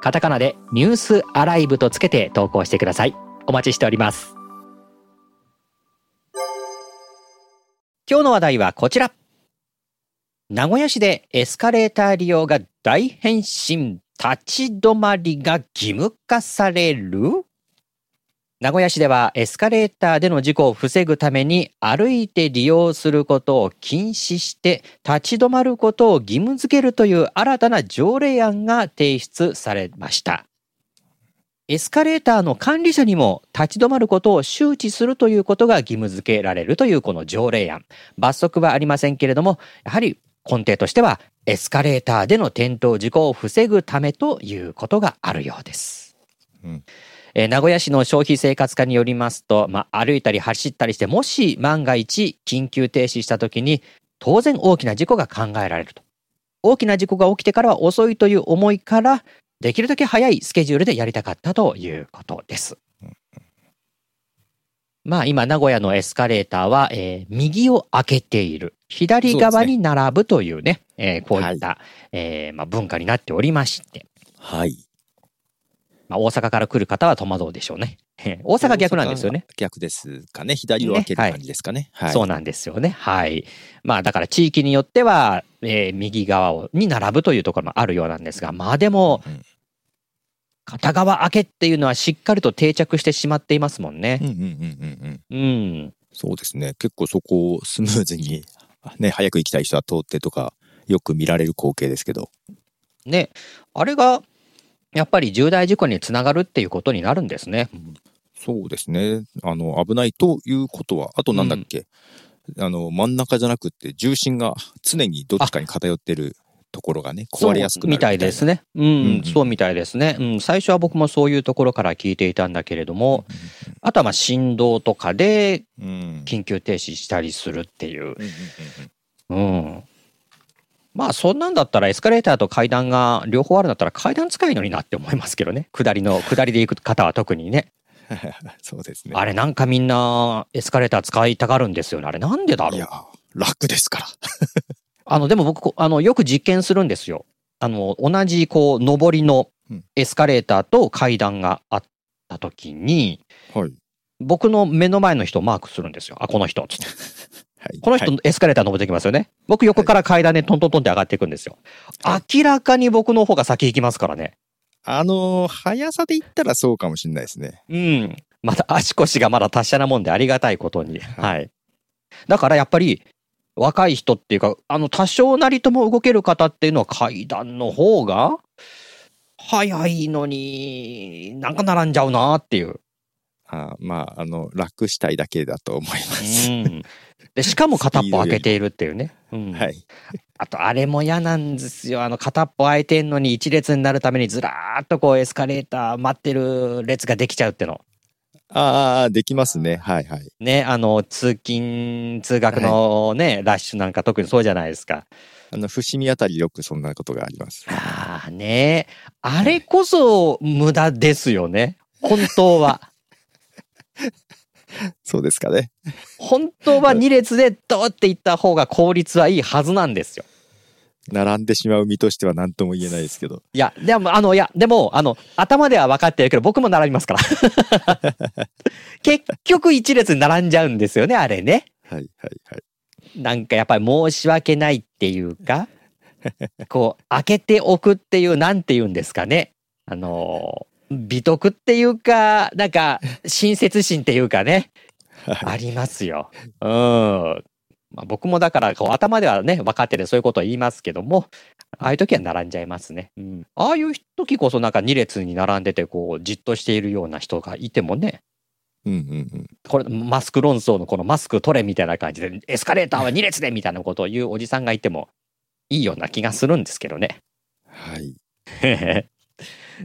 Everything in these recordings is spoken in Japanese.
カタカナでニュースアライブとつけて投稿してください。お待ちしております。今日の話題はこちら。名古屋市でエスカレーター利用が大変身。立ち止まりが義務化される？名古屋市ではエスカレーターでの事故を防ぐために歩いて利用することを禁止して立ち止まることを義務付けるという新たな条例案が提出されました。エスカレーターの管理者にも立ち止まることを周知するということが義務付けられるというこの条例案。罰則はありませんけれども、やはり根底としてはエスカレーターでの転倒事故を防ぐためということがあるようです。うんえー、名古屋市の消費生活課によりますと、まあ、歩いたり走ったりして、もし万が一緊急停止した時に、当然大きな事故が考えられると。大きな事故が起きてからは遅いという思いから、できるだけ早いスケジュールでやりたかったということです。まあ今名古屋のエスカレーターは、えー、右を開けている。左側に並ぶというね、うねえー、こういった、はい、えー、まあ、文化になっておりまして。はい。まあ、大阪から来る方は戸惑うでしょうね。大阪逆なんですよね。逆ですかね。左を開ける感じですかね。はいはい、そうなんですよね。はい。まあだから地域によっては、えー、右側をに並ぶというところもあるようなんですが、まあでも、うん、片側開けっていうのはしっかりと定着してしまっていますもんね。うんうんうんうんうん。うん。そうですね。結構そこをスムーズに、ね、早く行きたい人は通ってとか、よく見られる光景ですけど。ね、あれがやっぱり重大事故につながるっていうことになるんですね。そうですね。あの、危ないということは、あとなんだっけ、うん、あの、真ん中じゃなくて、重心が常にどっちかに偏ってるところがね、壊れやすくなるみたいですね。うん、うん、そうみたいですね。うん、最初は僕もそういうところから聞いていたんだけれども、うん、あとはまあ振動とかで緊急停止したりするっていう。うん。まあそんなんだったらエスカレーターと階段が両方あるんだったら階段使いのになって思いますけどね。下りの、下りで行く方は特にね。そうですね。あれなんかみんなエスカレーター使いたがるんですよね。あれなんでだろう？いや、楽ですから。あの、でも僕、あの、よく実験するんですよ。あの、同じこう、上りのエスカレーターと階段があった時に、はい、僕の目の前の人をマークするんですよ。あ、この人、つって。この人、エスカレーター登ってきますよね。僕横から階段でトントントンって上がっていくんですよ。明らかに僕の方が先行きますからね。あのー、速さで言ったらそうかもしれないですね。うん。また足腰がまだ達者なもんでありがたいことに。はい。だからやっぱり、若い人っていうか、あの、多少なりとも動ける方っていうのは階段の方が、早いのに、なんか並んじゃうなっていう。あまあ、あの、楽したいだけだと思います。うんで、しかも片っぽ開けているっていうね。うん、はい。あと、あれも嫌なんですよ。あの、片っぽ開いてんのに一列になるためにずらーっとこうエスカレーター待ってる列ができちゃうっての。ああ、できますね。はいはい。ね、あの、通勤、通学のね、はい、ラッシュなんか特にそうじゃないですか。あの、伏見あたりよくそんなことがあります。ああ、ねあれこそ無駄ですよね。本当は。そうですかね。本当は2列でドーっていった方が効率はいいはずなんですよ。並んでしまう身としては何とも言えないですけど。いや、でも、あの、いや、でも、あの、頭では分かってるけど、僕も並びますから。結局一列に並んじゃうんですよね、あれね。はい、はい、はい。なんかやっぱり申し訳ないっていうか、こう、開けておくっていう、なんて言うんですかね。あの美徳っていうか、なんか、親切心っていうかね、ありますよ。うん。まあ、僕もだからこう頭ではね分かっててそういうことを言いますけどもああいう時は並んじゃいますね、うん、ああいう時こそなんか2列に並んでてこうじっとしているような人がいてもねうんうんうん、これマスク論争のこのマスク取れみたいな感じでエスカレーターは2列でみたいなことを言うおじさんがいてもいいような気がするんですけどね。はい。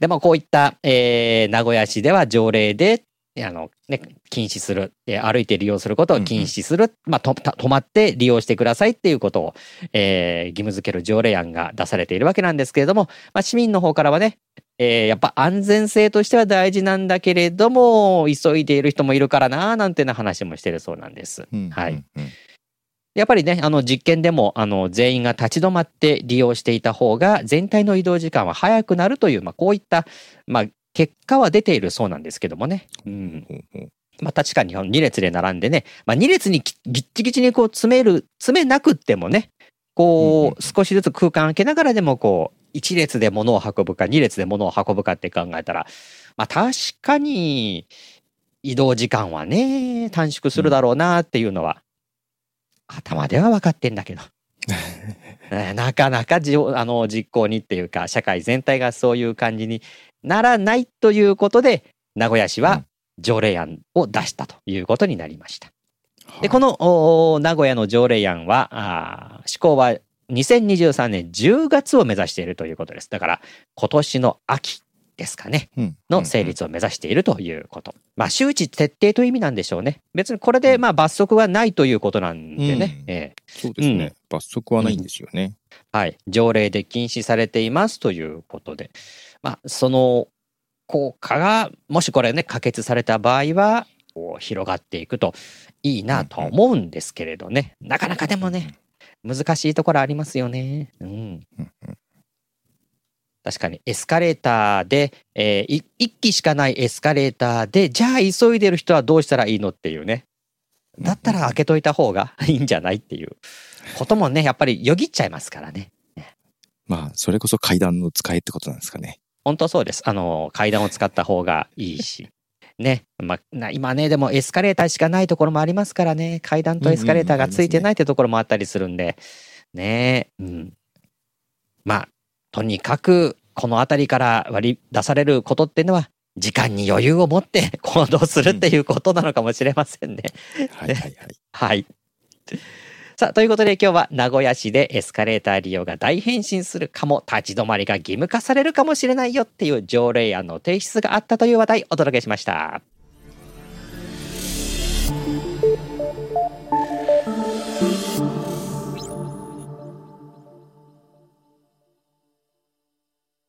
でもこういった、えー名古屋市では条例で、あの、ね、禁止する、えー歩いて利用することを禁止する、まあ、と、た止まって利用してくださいっていうことを、えー義務付ける条例案が出されているわけなんですけれども、まあ、市民の方からはね、えーやっぱ安全性としては大事なんだけれども、急いでいる人もいるからな、なんてな話もしてるそうなんです。うんはい。うんうんやっぱりね、あの実験でも、あの全員が立ち止まって利用していた方が、全体の移動時間は早くなるという、まあ、こういった、まあ、結果は出ているそうなんですけどもね。うん。まあ、確かに2列で並んでね、まあ、2列にきぎっちぎちにこう詰める、詰めなくってもね、こう、少しずつ空間空けながらでも、こう、1列で物を運ぶか、2列で物を運ぶかって考えたら、まあ、確かに、移動時間はね、短縮するだろうなっていうのは、頭では分かってんだけど。えーなかなかじあの実行にっていうか、社会全体がそういう感じにならないということで、名古屋市はうん条例案を出したということになりました。はいで、このお名古屋の条例案は、施行は2023年10月を目指しているということです。だから、今年の秋ですかね。うんの成立を目指しているということ。まあ、周知徹底という意味なんでしょうね。別にこれでまあ罰則はないということなんでね。うんええそうですね、うん罰則はないんですよね。はい。条例で禁止されていますということで。まあ、その効果が、もしこれね、可決された場合は、広がっていくといいなとは思うんですけれどね。なかなかでもね、難しいところありますよね。うん。確かにエスカレーターで、えーい一機しかないエスカレーターで、じゃあ急いでる人はどうしたらいいのっていうね。だったら開けといた方が いいんじゃないっていうこともね、やっぱりよぎっちゃいますからね。まあ、それこそ階段の使いってことなんですかね。本当そうです。あの、階段を使った方がいいし。ね。まあ、な今ね、でもエスカレーターしかないところもありますからね。階段とエスカレーターがついてないってところもあったりするんで。ねうん。まあ、とにかく、この辺りから割り出されることっていうのは、時間に余裕を持って行動するっていうことなのかもしれませんね。はいはいはい。はい。さあ、ということで今日は名古屋市でエスカレーター利用が大変身するかも、立ち止まりが義務化されるかもしれないよっていう条例案の提出があったという話題お届けしました。